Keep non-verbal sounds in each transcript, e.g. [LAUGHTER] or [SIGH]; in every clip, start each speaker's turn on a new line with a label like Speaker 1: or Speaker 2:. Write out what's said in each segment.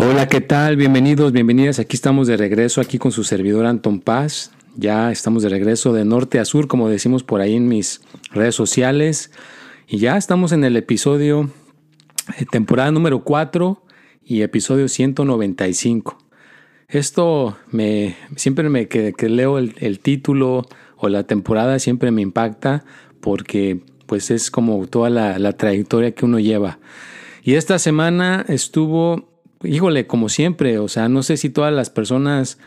Speaker 1: Hola, ¿qué tal? Bienvenidos, bienvenidas. Aquí estamos de regreso, aquí con su servidor Anton Paz. Ya estamos de regreso de norte a sur, como decimos por ahí en mis redes sociales. Y ya estamos en el episodio, eh, temporada número 4 y episodio 195. Esto me, siempre me, que, leo el, título o la temporada siempre me impacta porque pues es como toda la, la trayectoria que uno lleva. Y esta semana estuvo híjole, como siempre, o sea, no sé si todas las personas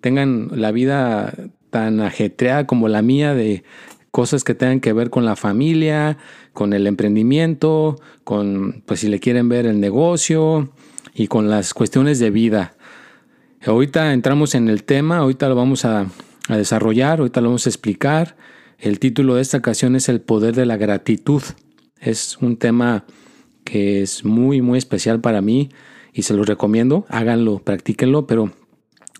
Speaker 1: tengan la vida tan ajetreada como la mía de cosas que tengan que ver con la familia, con el emprendimiento, con, pues si le quieren ver el negocio y con las cuestiones de vida. Ahorita entramos en el tema, ahorita lo vamos a, a desarrollar, ahorita lo vamos a explicar. El título de esta ocasión es El poder de la gratitud. Es un tema que es muy, muy especial para mí y se los recomiendo, háganlo, practíquenlo, pero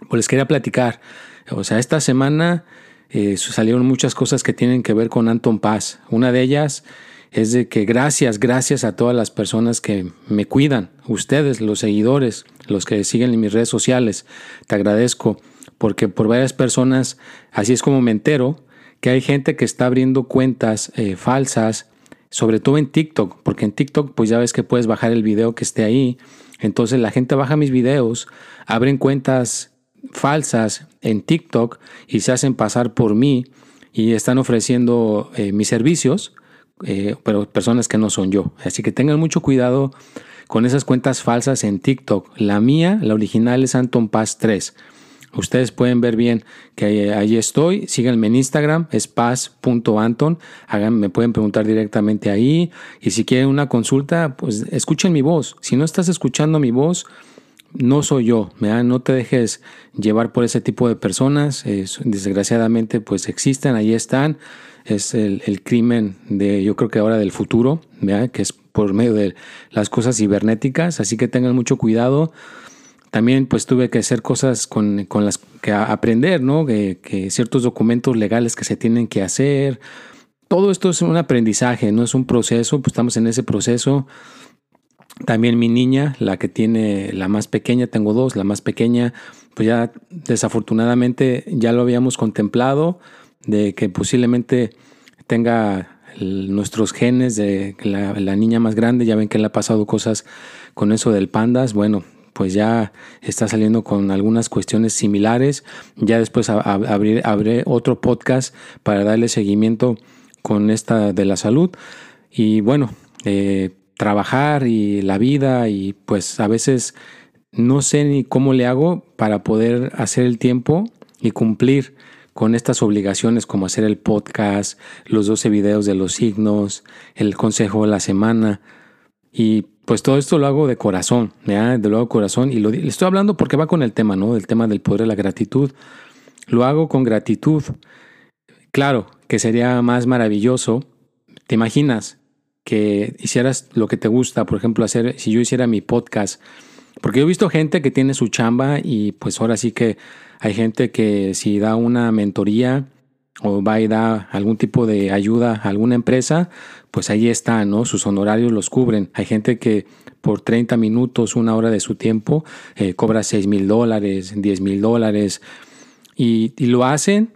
Speaker 1: pues les quería platicar. O sea, esta semana eh, salieron muchas cosas que tienen que ver con Anton Paz. Una de ellas es de que gracias, gracias a todas las personas que me cuidan, ustedes, los seguidores, los que siguen en mis redes sociales. Te agradezco porque por varias personas, así es como me entero, que hay gente que está abriendo cuentas eh, falsas, sobre todo en TikTok, porque en TikTok pues ya ves que puedes bajar el video que esté ahí entonces la gente baja mis videos, abren cuentas falsas en TikTok y se hacen pasar por mí y están ofreciendo eh, mis servicios, eh, pero personas que no son yo. Así que tengan mucho cuidado con esas cuentas falsas en TikTok. La mía, la original es Anton Paz 3. Ustedes pueden ver bien que ahí estoy. Síganme en Instagram, es paz.anton. me pueden preguntar directamente ahí. Y si quieren una consulta, pues escuchen mi voz. Si no estás escuchando mi voz, no soy yo. No te dejes llevar por ese tipo de personas. desgraciadamente, pues existen, ahí están. Es el, crimen de, yo creo que ahora del futuro, que es por medio de las cosas cibernéticas. Así que tengan mucho cuidado. También pues tuve que hacer cosas con, las que aprender, ¿no? Que, ciertos documentos legales que se tienen que hacer. Todo esto es un aprendizaje, no es un proceso, pues estamos en ese proceso. También mi niña, la que tiene la más pequeña, tengo dos, la más pequeña, pues ya desafortunadamente ya lo habíamos contemplado, de que posiblemente tenga nuestros genes de la, la, niña más grande, ya ven que le ha pasado cosas con eso del pandas, bueno, pues ya está saliendo con algunas cuestiones similares. Ya después abriré, otro podcast para darle seguimiento con esta de la salud. Y bueno, eh, trabajar y la vida y pues a veces no sé ni cómo le hago para poder hacer el tiempo y cumplir con estas obligaciones como hacer el podcast, los 12 videos de los signos, el consejo de la semana y pues todo esto lo hago de corazón, ¿ya? de lo hago corazón y lo estoy hablando porque va con el tema, ¿no? Del tema del poder de la gratitud. Lo hago con gratitud. Claro, que sería más maravilloso. ¿Te imaginas que hicieras lo que te gusta, por ejemplo, hacer si yo hiciera mi podcast? Porque yo he visto gente que tiene su chamba y pues ahora sí que hay gente que si da una mentoría o va y da algún tipo de ayuda a alguna empresa, pues ahí está, ¿no? Sus honorarios los cubren. Hay gente que por 30 minutos, una hora de su tiempo, eh, cobra 6 mil dólares, 10 mil dólares y, y lo hacen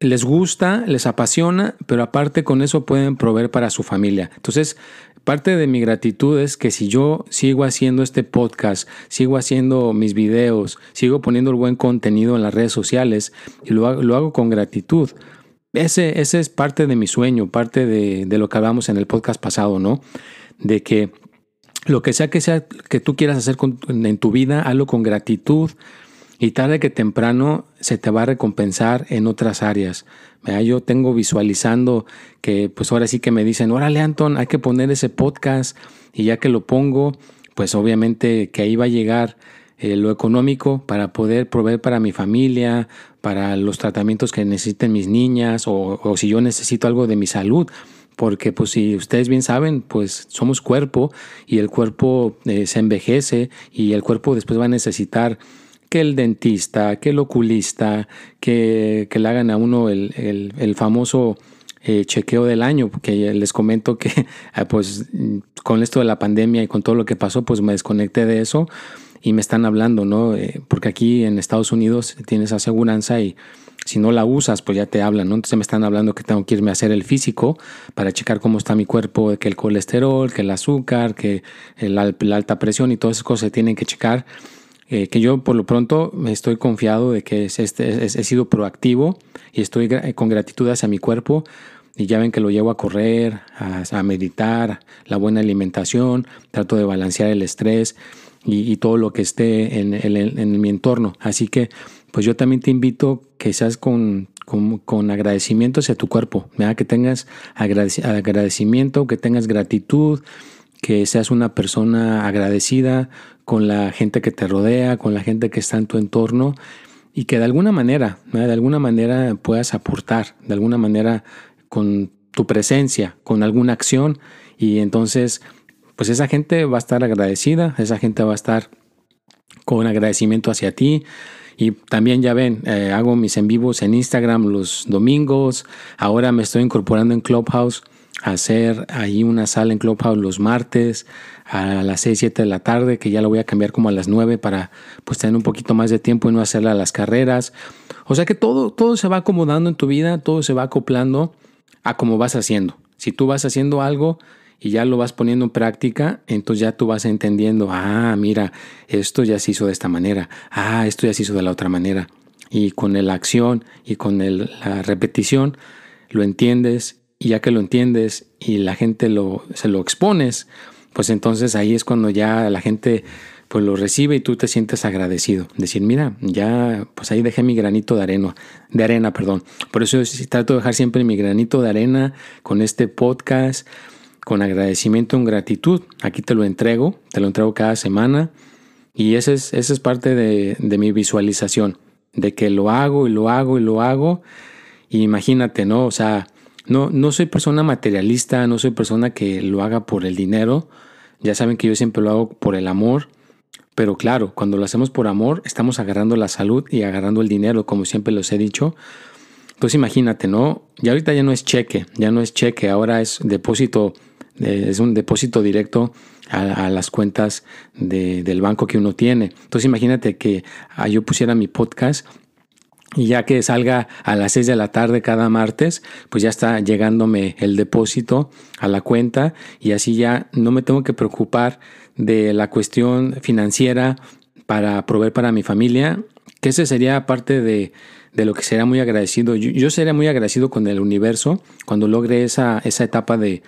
Speaker 1: les gusta, les apasiona, pero aparte con eso pueden proveer para su familia. Entonces, parte de mi gratitud es que si yo sigo haciendo este podcast, sigo haciendo mis videos, sigo poniendo el buen contenido en las redes sociales y lo hago, lo hago con gratitud, ese, ese es parte de mi sueño, parte de, lo que hablamos en el podcast pasado, ¿no? De que lo que sea que sea que tú quieras hacer en tu vida, hazlo con gratitud y tarde que temprano se te va a recompensar en otras áreas. Yo tengo visualizando que pues ahora sí que me dicen, órale Anton, hay que poner ese podcast y ya que lo pongo, pues obviamente que ahí va a llegar eh, lo económico para poder proveer para mi familia, para los tratamientos que necesiten mis niñas o, si yo necesito algo de mi salud. Porque pues si ustedes bien saben, pues somos cuerpo y el cuerpo eh, se envejece y el cuerpo después va a necesitar que el dentista, que el oculista, que, le hagan a uno el, famoso eh, chequeo del año, porque les comento que [LAUGHS] ah, pues con esto de la pandemia y con todo lo que pasó, pues me desconecté de eso y me están hablando, ¿no? Eh, porque aquí en Estados Unidos tienes aseguranza y si no la usas, pues ya te hablan, ¿no? Entonces me están hablando que tengo que irme a hacer el físico para checar cómo está mi cuerpo, que el colesterol, que el azúcar, que la alta presión y todas esas cosas se tienen que checar. Eh, que yo por lo pronto me estoy confiado de que este, he sido proactivo y estoy con gratitud hacia mi cuerpo y ya ven que lo llevo a correr, a, meditar, la buena alimentación, trato de balancear el estrés y, todo lo que esté en, en, mi entorno. Así que pues yo también te invito que seas con, con, agradecimiento hacia tu cuerpo, que tengas agradecimiento, que tengas gratitud, que seas una persona agradecida con la gente que te rodea, con la gente que está en tu entorno y que de alguna manera, de alguna manera puedas aportar, de alguna manera con tu presencia, con alguna acción y entonces pues esa gente va a estar agradecida, esa gente va a estar con agradecimiento hacia ti. Y también ya ven, eh, hago mis en vivos en Instagram los domingos. Ahora me estoy incorporando en Clubhouse a hacer ahí una sala en Clubhouse los martes a las 6, 7 de la tarde, que ya lo voy a cambiar como a las 9 para pues tener un poquito más de tiempo y no hacerla a las carreras. O sea que todo, todo se va acomodando en tu vida, todo se va acoplando a cómo vas haciendo. Si tú vas haciendo algo y ya lo vas poniendo en práctica, entonces ya tú vas entendiendo, ah, mira, esto ya se hizo de esta manera, ah, esto ya se hizo de la otra manera. Y con la acción y con la repetición, lo entiendes y ya que lo entiendes y la gente lo, se lo expones, pues entonces ahí es cuando ya la gente pues lo recibe y tú te sientes agradecido. Decir, mira, ya pues ahí dejé mi granito de arena, de arena, perdón. Por eso trato de dejar siempre mi granito de arena con este podcast, con agradecimiento, en gratitud. Aquí te lo entrego, te lo entrego cada semana y esa es, esa es parte de, de mi visualización, de que lo hago y lo hago y lo hago. Imagínate, ¿no? O sea, no, no soy persona materialista, no soy persona que lo haga por el dinero, ya saben que yo siempre lo hago por el amor, pero claro, cuando lo hacemos por amor, estamos agarrando la salud y agarrando el dinero, como siempre los he dicho. Entonces imagínate, ¿no? Ya ahorita ya no es cheque, ya no es cheque, ahora es depósito, es un depósito directo a, las cuentas del banco que uno tiene. Entonces imagínate que ah, yo pusiera mi podcast y ya que salga a las 6 de la tarde cada martes, pues ya está llegándome el depósito a la cuenta y así ya no me tengo que preocupar de la cuestión financiera para proveer para mi familia, que ese sería parte de, lo que sería muy agradecido. Yo, sería muy agradecido con el universo cuando logre esa, esa etapa de,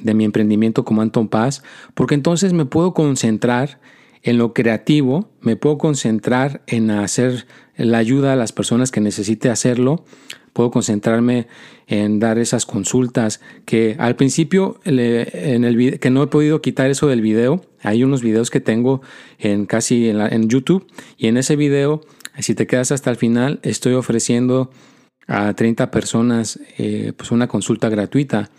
Speaker 1: de mi emprendimiento como Anton Paz, porque entonces me puedo concentrar en lo creativo, me puedo concentrar en hacer la ayuda a las personas que necesite hacerlo, puedo concentrarme en dar esas consultas que al principio en el que no he podido quitar eso del video, hay unos videos que tengo en casi en, YouTube y en ese video, si te quedas hasta el final, estoy ofreciendo a 30 personas eh, pues una consulta gratuita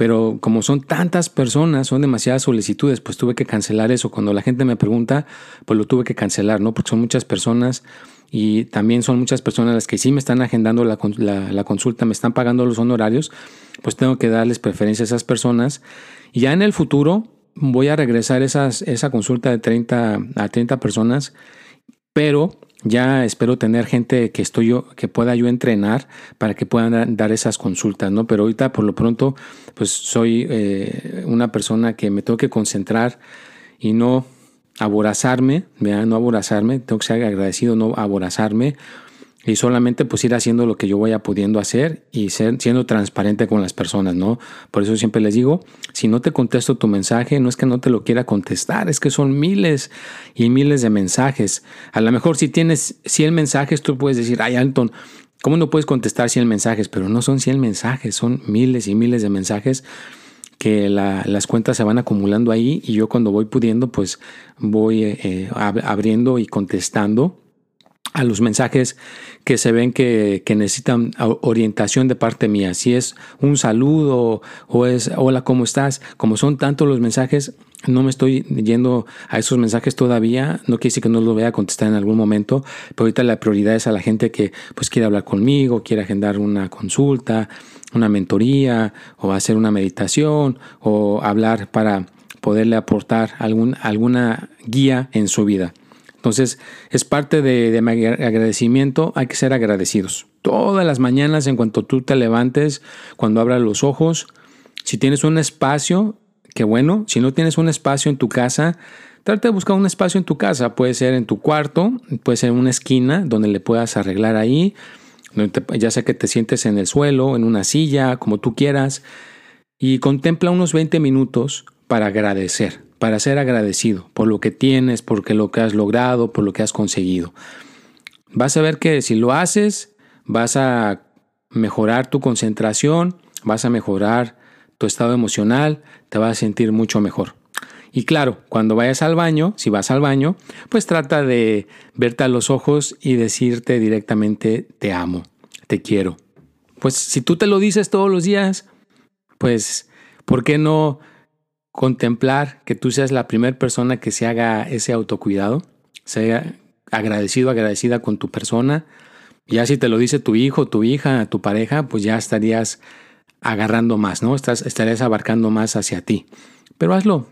Speaker 1: pero como son tantas personas, son demasiadas solicitudes, pues tuve que cancelar eso. Cuando la gente me pregunta, pues lo tuve que cancelar, ¿no? Porque son muchas personas y también son muchas personas las que sí me están agendando la, consulta, me están pagando los honorarios, pues tengo que darles preferencia a esas personas. Y ya en el futuro voy a regresar esas, esa consulta de 30 a 30 personas, pero ya espero tener gente que estoy yo, que pueda yo entrenar para que puedan dar esas consultas, ¿no? Pero ahorita por lo pronto, pues soy eh, una persona que me tengo que concentrar y no aborazarme, no aborazarme, tengo que ser agradecido, no aborazarme y solamente pues ir haciendo lo que yo vaya pudiendo hacer y ser, siendo transparente con las personas, ¿no? Por eso siempre les digo, si no te contesto tu mensaje, no es que no te lo quiera contestar, es que son miles y miles de mensajes. A lo mejor si tienes 100 mensajes, tú puedes decir, ay, Anton, ¿cómo no puedes contestar 100 mensajes? Pero no son 100 mensajes, son miles y miles de mensajes que las cuentas se van acumulando ahí y yo cuando voy pudiendo, pues voy eh, abriendo y contestando a los mensajes que se ven que, necesitan orientación de parte mía. Si es un saludo o es hola, ¿cómo estás? Como son tantos los mensajes, no me estoy yendo a esos mensajes todavía. No quiere decir que no los voy a contestar en algún momento, pero ahorita la prioridad es a la gente que pues quiere hablar conmigo, quiere agendar una consulta, una mentoría o hacer una meditación o hablar para poderle aportar algún, alguna guía en su vida. Entonces, es parte de, mi agradecimiento, hay que ser agradecidos. Todas las mañanas, en cuanto tú te levantes, cuando abras los ojos, si tienes un espacio, qué bueno. Si no tienes un espacio en tu casa, trata de buscar un espacio en tu casa. Puede ser en tu cuarto, puede ser en una esquina donde le puedas arreglar ahí. Ya sea que te sientes en el suelo, en una silla, como tú quieras. Y contempla unos 20 minutos para agradecer para ser agradecido por lo que tienes, por lo que has logrado, por lo que has conseguido. Vas a ver que si lo haces, vas a mejorar tu concentración, vas a mejorar tu estado emocional, te vas a sentir mucho mejor. Y claro, cuando vayas al baño, si vas al baño, pues trata de verte a los ojos y decirte directamente te amo, te quiero. Pues si tú te lo dices todos los días, pues ¿por qué no contemplar que tú seas la primera persona que se haga ese autocuidado, sea agradecido, agradecida con tu persona. Ya si te lo dice tu hijo, tu hija, tu pareja, pues ya estarías agarrando más, ¿no? Estás, estarías abarcando más hacia ti. Pero hazlo,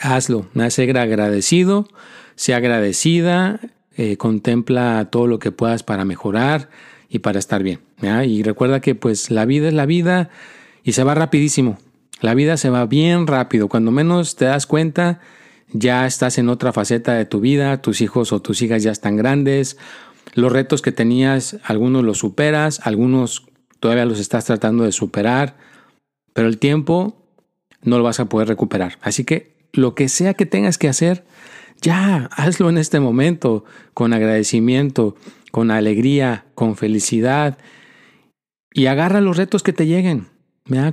Speaker 1: hazlo, ser agradecido, sea agradecida, eh, contempla todo lo que puedas para mejorar y para estar bien. Y recuerda que pues la vida es la vida y se va rapidísimo. La vida se va bien rápido. Cuando menos te das cuenta, ya estás en otra faceta de tu vida, tus hijos o tus hijas ya están grandes, los retos que tenías, algunos los superas, algunos todavía los estás tratando de superar, pero el tiempo no lo vas a poder recuperar. Así que lo que sea que tengas que hacer, ya hazlo en este momento, con agradecimiento, con alegría, con felicidad, y agarra los retos que te lleguen.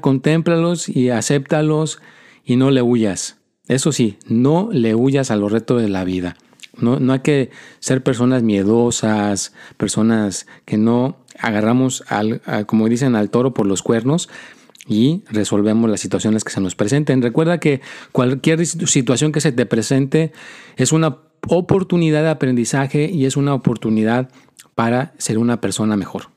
Speaker 1: Contémplalos y acéptalos y no le huyas. Eso sí, no le huyas a los retos de la vida. No, no hay que ser personas miedosas, personas que no agarramos, al, como dicen, al toro por los cuernos y resolvemos las situaciones que se nos presenten. Recuerda que cualquier situación que se te presente es una oportunidad de aprendizaje y es una oportunidad para ser una persona mejor.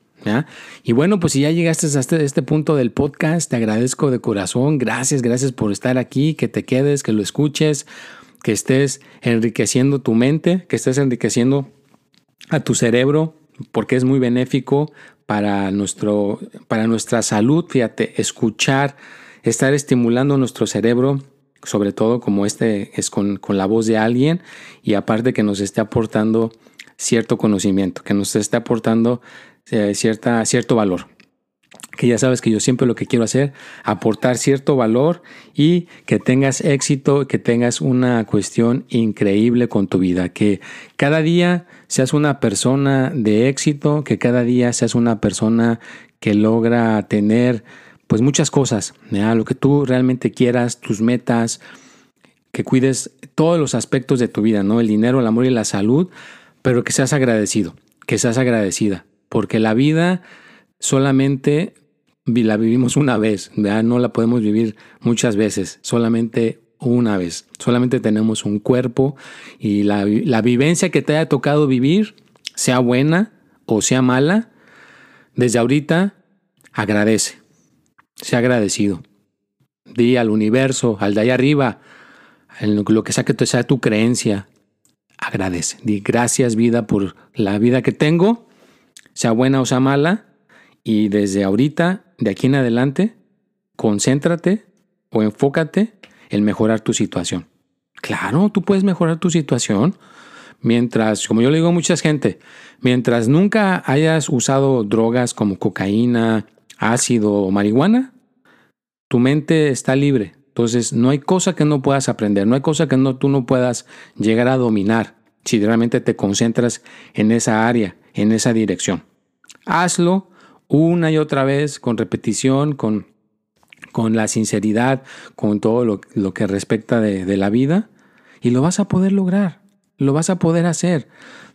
Speaker 1: Y bueno, pues si ya llegaste hasta este, este punto del podcast, te agradezco de corazón. Gracias, gracias por estar aquí, que te quedes, que lo escuches, que estés enriqueciendo tu mente, que estés enriqueciendo a tu cerebro, porque es muy benéfico para, nuestro, para nuestra salud. Fíjate, escuchar, estar estimulando nuestro cerebro sobre todo como este es con, con, la voz de alguien y aparte que nos esté aportando cierto conocimiento, que nos esté aportando eh, cierta, cierto valor. Que ya sabes que yo siempre lo que quiero hacer, aportar cierto valor y que tengas éxito, que tengas una cuestión increíble con tu vida, que cada día seas una persona de éxito, que cada día seas una persona que logra tener pues muchas cosas, lo que tú realmente quieras, tus metas, que cuides todos los aspectos de tu vida, ¿no? El dinero, el amor y la salud, pero que seas agradecido, que seas agradecida porque la vida solamente la vivimos una vez, no la podemos vivir muchas veces, solamente una vez. Solamente tenemos un cuerpo y la, la vivencia que te haya tocado vivir, sea buena o sea mala, desde ahorita agradece, sea agradecido. Di al universo, al de allá arriba, en lo que sea que sea tu creencia, agradece. Di gracias vida por la vida que tengo sea buena o sea mala, y desde ahorita, de aquí en adelante, concéntrate o enfócate en mejorar tu situación. Claro, tú puedes mejorar tu situación, mientras, como yo le digo a mucha gente, mientras nunca hayas usado drogas como cocaína, ácido o marihuana, tu mente está libre. Entonces, no hay cosa que no puedas aprender, no hay cosa que no, tú no puedas llegar a dominar si realmente te concentras en esa área, en esa dirección. Hazlo una y otra vez, con repetición, con, con la sinceridad, con todo lo, que respecta de la vida, y lo vas a poder lograr, lo vas a poder hacer.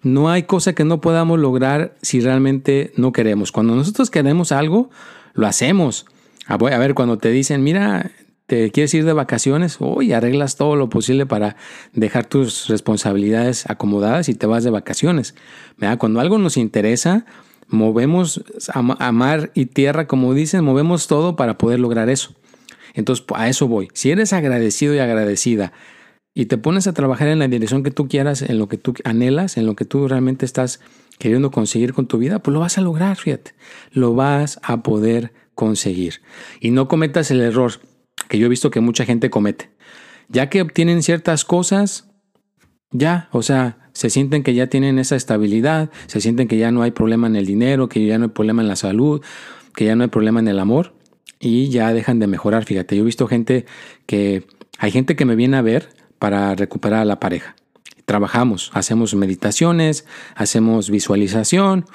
Speaker 1: No hay cosa que no podamos lograr si realmente no queremos. Cuando nosotros queremos algo, lo hacemos. A ver, cuando te dicen, mira, te quieres ir de vacaciones, hoy arreglas todo lo posible para dejar tus responsabilidades acomodadas y te vas de vacaciones. Cuando algo nos interesa, movemos a mar y tierra, como dicen, movemos todo para poder lograr eso. Entonces, a eso voy. Si eres agradecido y agradecida y te pones a trabajar en la dirección que tú quieras, en lo que tú anhelas, en lo que tú realmente estás queriendo conseguir con tu vida, pues lo vas a lograr, fíjate. Lo vas a poder conseguir. Y no cometas el error que yo he visto que mucha gente comete. Ya que obtienen ciertas cosas, ya, o sea, se sienten que ya tienen esa estabilidad, se sienten que ya no hay problema en el dinero, que ya no hay problema en la salud, que ya no hay problema en el amor y ya dejan de mejorar. Fíjate, yo he visto gente que hay gente que me viene a ver para recuperar a la pareja. Trabajamos, hacemos meditaciones, hacemos visualización,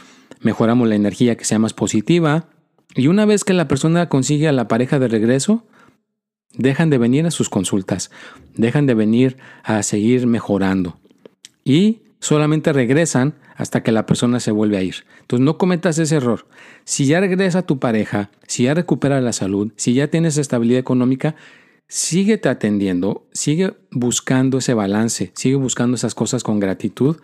Speaker 1: mejoramos la energía que sea más positiva. Y una vez que la persona consigue a la pareja de regreso, dejan de venir a sus consultas, dejan de venir a seguir mejorando. Y solamente regresan hasta que la persona se vuelve a ir. Entonces no cometas ese error. Si ya regresa tu pareja, si ya recupera la salud, si ya tienes estabilidad económica, síguete atendiendo, sigue buscando ese balance, sigue buscando esas cosas con gratitud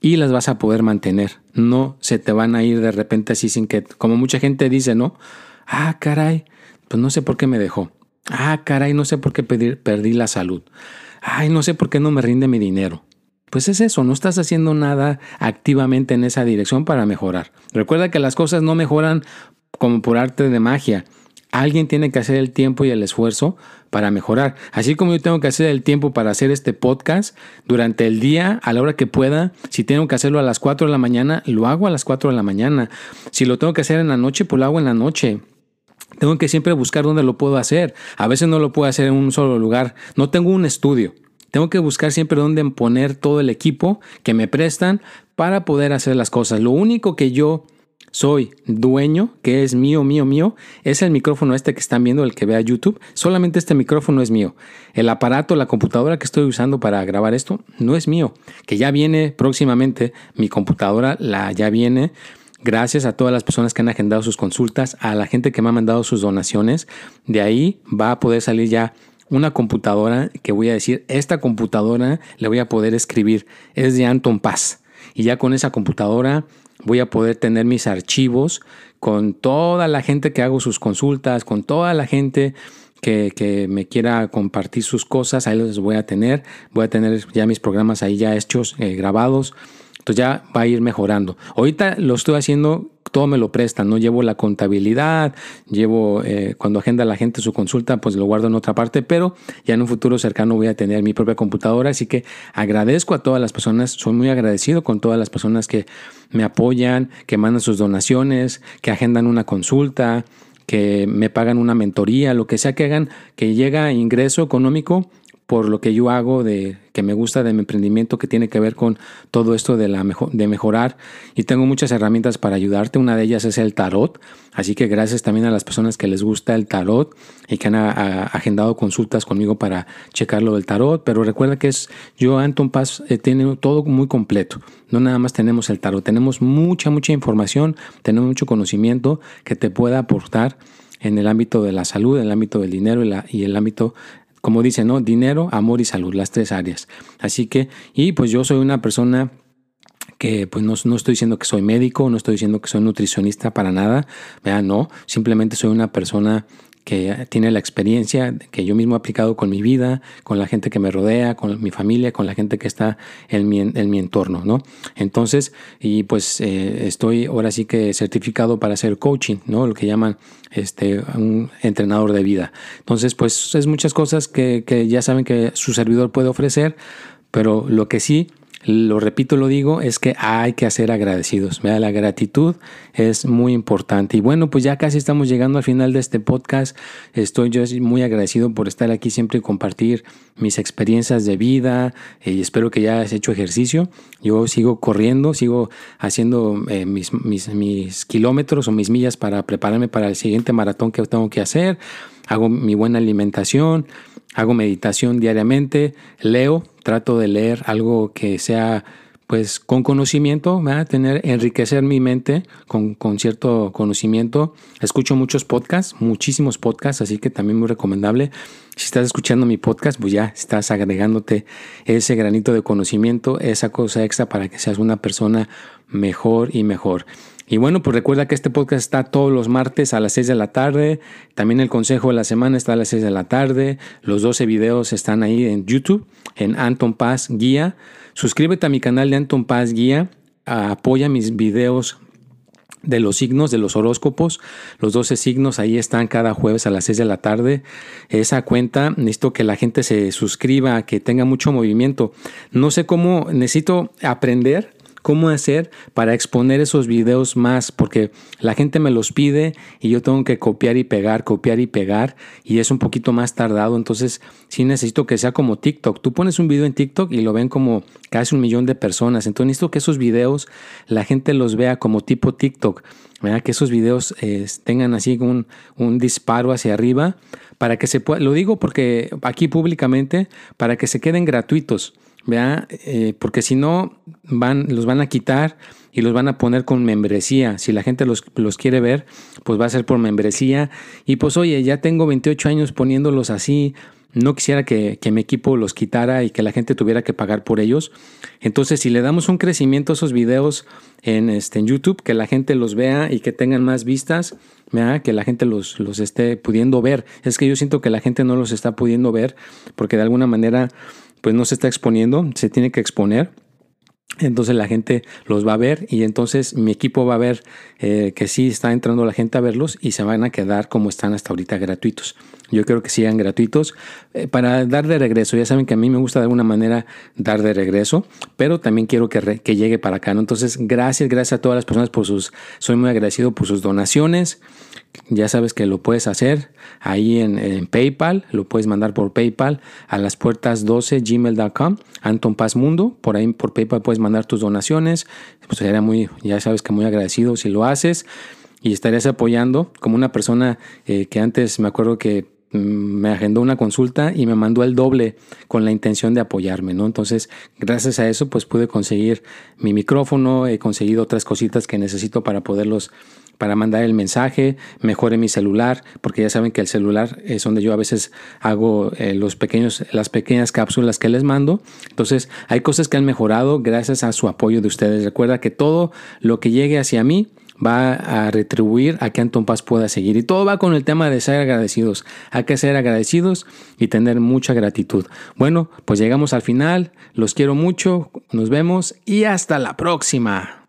Speaker 1: y las vas a poder mantener. No se te van a ir de repente así sin que, como mucha gente dice, ¿no? Ah, caray, pues no sé por qué me dejó. Ah, caray, no sé por qué perdí la salud. Ay, no sé por qué no me rinde mi dinero. Pues es eso, no estás haciendo nada activamente en esa dirección para mejorar. Recuerda que las cosas no mejoran como por arte de magia. Alguien tiene que hacer el tiempo y el esfuerzo para mejorar. Así como yo tengo que hacer el tiempo para hacer este podcast durante el día, a la hora que pueda. Si tengo que hacerlo a las 4 de la mañana, lo hago a las 4 de la mañana. Si lo tengo que hacer en la noche, pues lo hago en la noche. Tengo que siempre buscar dónde lo puedo hacer. A veces no lo puedo hacer en un solo lugar. No tengo un estudio. Tengo que buscar siempre dónde poner todo el equipo que me prestan para poder hacer las cosas. Lo único que yo soy dueño, que es mío, mío, mío, es el micrófono este que están viendo, el que vea YouTube. Solamente este micrófono es mío. El aparato, la computadora que estoy usando para grabar esto, no es mío. Que ya viene próximamente, mi computadora la ya viene. Gracias a todas las personas que han agendado sus consultas, a la gente que me ha mandado sus donaciones. De ahí va a poder salir ya una computadora que voy a decir, esta computadora le voy a poder escribir, es de Anton Paz. Y ya con esa computadora voy a poder tener mis archivos con toda la gente que hago sus consultas, con toda la gente que, me quiera compartir sus cosas, ahí los voy a tener, voy a tener ya mis programas ahí ya hechos, eh, grabados, entonces ya va a ir mejorando. Ahorita lo estoy haciendo todo me lo prestan, ¿no? Llevo la contabilidad, llevo, eh, cuando agenda la gente su consulta, pues lo guardo en otra parte, pero ya en un futuro cercano voy a tener mi propia computadora, así que agradezco a todas las personas, soy muy agradecido con todas las personas que me apoyan, que mandan sus donaciones, que agendan una consulta, que me pagan una mentoría, lo que sea que hagan, que llega ingreso económico por lo que yo hago, de que me gusta de mi emprendimiento, que tiene que ver con todo esto de, la de mejorar. Y tengo muchas herramientas para ayudarte. Una de ellas es el tarot. Así que gracias también a las personas que les gusta el tarot y que han agendado consultas conmigo para checar lo del tarot. Pero recuerda que es yo, Anton Paz, eh, tiene todo muy completo. No nada más tenemos el tarot, tenemos mucha, mucha información, tenemos mucho conocimiento que te pueda aportar en el ámbito de la salud, en el ámbito del dinero y, la, y el ámbito como dice, ¿no? Dinero, amor y salud, las tres áreas. Así que, y pues yo soy una persona que pues no, no, estoy diciendo que soy médico, no estoy diciendo que soy nutricionista para nada, vean, no, simplemente soy una persona que tiene la experiencia que yo mismo he aplicado con mi vida, con la gente que me rodea, con mi familia, con la gente que está en mi, en mi entorno, ¿no? Entonces, y pues eh, estoy ahora sí que certificado para hacer coaching, ¿no? Lo que llaman este, un entrenador de vida. Entonces, pues es muchas cosas que, que ya saben que su servidor puede ofrecer, pero lo que sí lo repito, lo digo, es que hay que ser agradecidos. La gratitud es muy importante. Y bueno, pues ya casi estamos llegando al final de este podcast. Estoy yo muy agradecido por estar aquí siempre y compartir mis experiencias de vida eh, y espero que ya has hecho ejercicio. Yo sigo corriendo, sigo haciendo eh, mis, mis kilómetros o mis millas para prepararme para el siguiente maratón que tengo que hacer. Hago mi buena alimentación hago meditación diariamente, leo, trato de leer algo que sea pues con conocimiento, tener, enriquecer mi mente con, con, cierto conocimiento. Escucho muchos podcasts, muchísimos podcasts, así que también muy recomendable. Si estás escuchando mi podcast, pues ya estás agregándote ese granito de conocimiento, esa cosa extra para que seas una persona mejor y mejor. Y bueno, pues recuerda que este podcast está todos los martes a las 6 de la tarde. También el consejo de la semana está a las 6 de la tarde. Los 12 videos están ahí en YouTube, en Anton Paz Guía. Suscríbete a mi canal de Anton Paz Guía. Apoya mis videos de los signos, de los horóscopos. Los 12 signos ahí están cada jueves a las 6 de la tarde. Esa cuenta, necesito que la gente se suscriba, que tenga mucho movimiento. No sé cómo, necesito aprender cómo hacer para exponer esos videos más, porque la gente me los pide y yo tengo que copiar y pegar, copiar y pegar, y es un poquito más tardado, entonces sí necesito que sea como TikTok. Tú pones un video en TikTok y lo ven como casi un millón de personas, entonces necesito que esos videos la gente los vea como tipo TikTok, que esos videos tengan así un, un disparo hacia arriba para que se pueda, lo digo porque aquí públicamente, para que se queden gratuitos. ¿Vea? Eh, porque si no, van, los van a quitar y los van a poner con membresía. Si la gente los, los, quiere ver, pues va a ser por membresía. Y pues oye, ya tengo 28 años poniéndolos así. No quisiera que, que, mi equipo los quitara y que la gente tuviera que pagar por ellos. Entonces, si le damos un crecimiento a esos videos en, este, en YouTube, que la gente los vea y que tengan más vistas, ¿vea? que la gente los, los esté pudiendo ver. Es que yo siento que la gente no los está pudiendo ver porque de alguna manera pues no se está exponiendo, se tiene que exponer. Entonces la gente los va a ver y entonces mi equipo va a ver eh, que sí está entrando la gente a verlos y se van a quedar como están hasta ahorita gratuitos. Yo creo que sigan gratuitos eh, para dar de regreso. Ya saben que a mí me gusta de alguna manera dar de regreso, pero también quiero que, que llegue para acá. ¿no? Entonces gracias, gracias a todas las personas por sus, soy muy agradecido por sus donaciones. Ya sabes que lo puedes hacer ahí en, PayPal, lo puedes mandar por PayPal a las puertas 12 gmail.com, Anton Paz Mundo, por ahí por PayPal puedes mandar tus donaciones, pues sería muy, ya sabes que muy agradecido si lo haces y estarías apoyando como una persona eh, que antes me acuerdo que mm, me agendó una consulta y me mandó el doble con la intención de apoyarme, ¿no? Entonces, gracias a eso, pues pude conseguir mi micrófono, he conseguido otras cositas que necesito para poderlos para mandar el mensaje, mejore mi celular, porque ya saben que el celular es donde yo a veces hago eh, los pequeños, las pequeñas cápsulas que les mando. Entonces, hay cosas que han mejorado gracias a su apoyo de ustedes. Recuerda que todo lo que llegue hacia mí va a retribuir a que Anton Paz pueda seguir. Y todo va con el tema de ser agradecidos. Hay que ser agradecidos y tener mucha gratitud. Bueno, pues llegamos al final. Los quiero mucho. Nos vemos y hasta la próxima.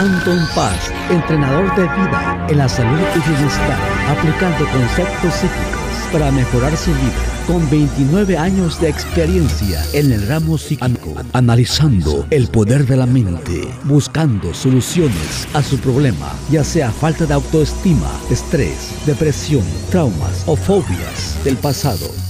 Speaker 2: Anton Paz, entrenador de vida en la salud y bienestar, aplicando conceptos psíquicos para mejorar su vida. Con 29 años de experiencia en el ramo psíquico, analizando el poder de la mente, buscando soluciones a su problema, ya sea falta de autoestima, estrés, depresión, traumas o fobias del pasado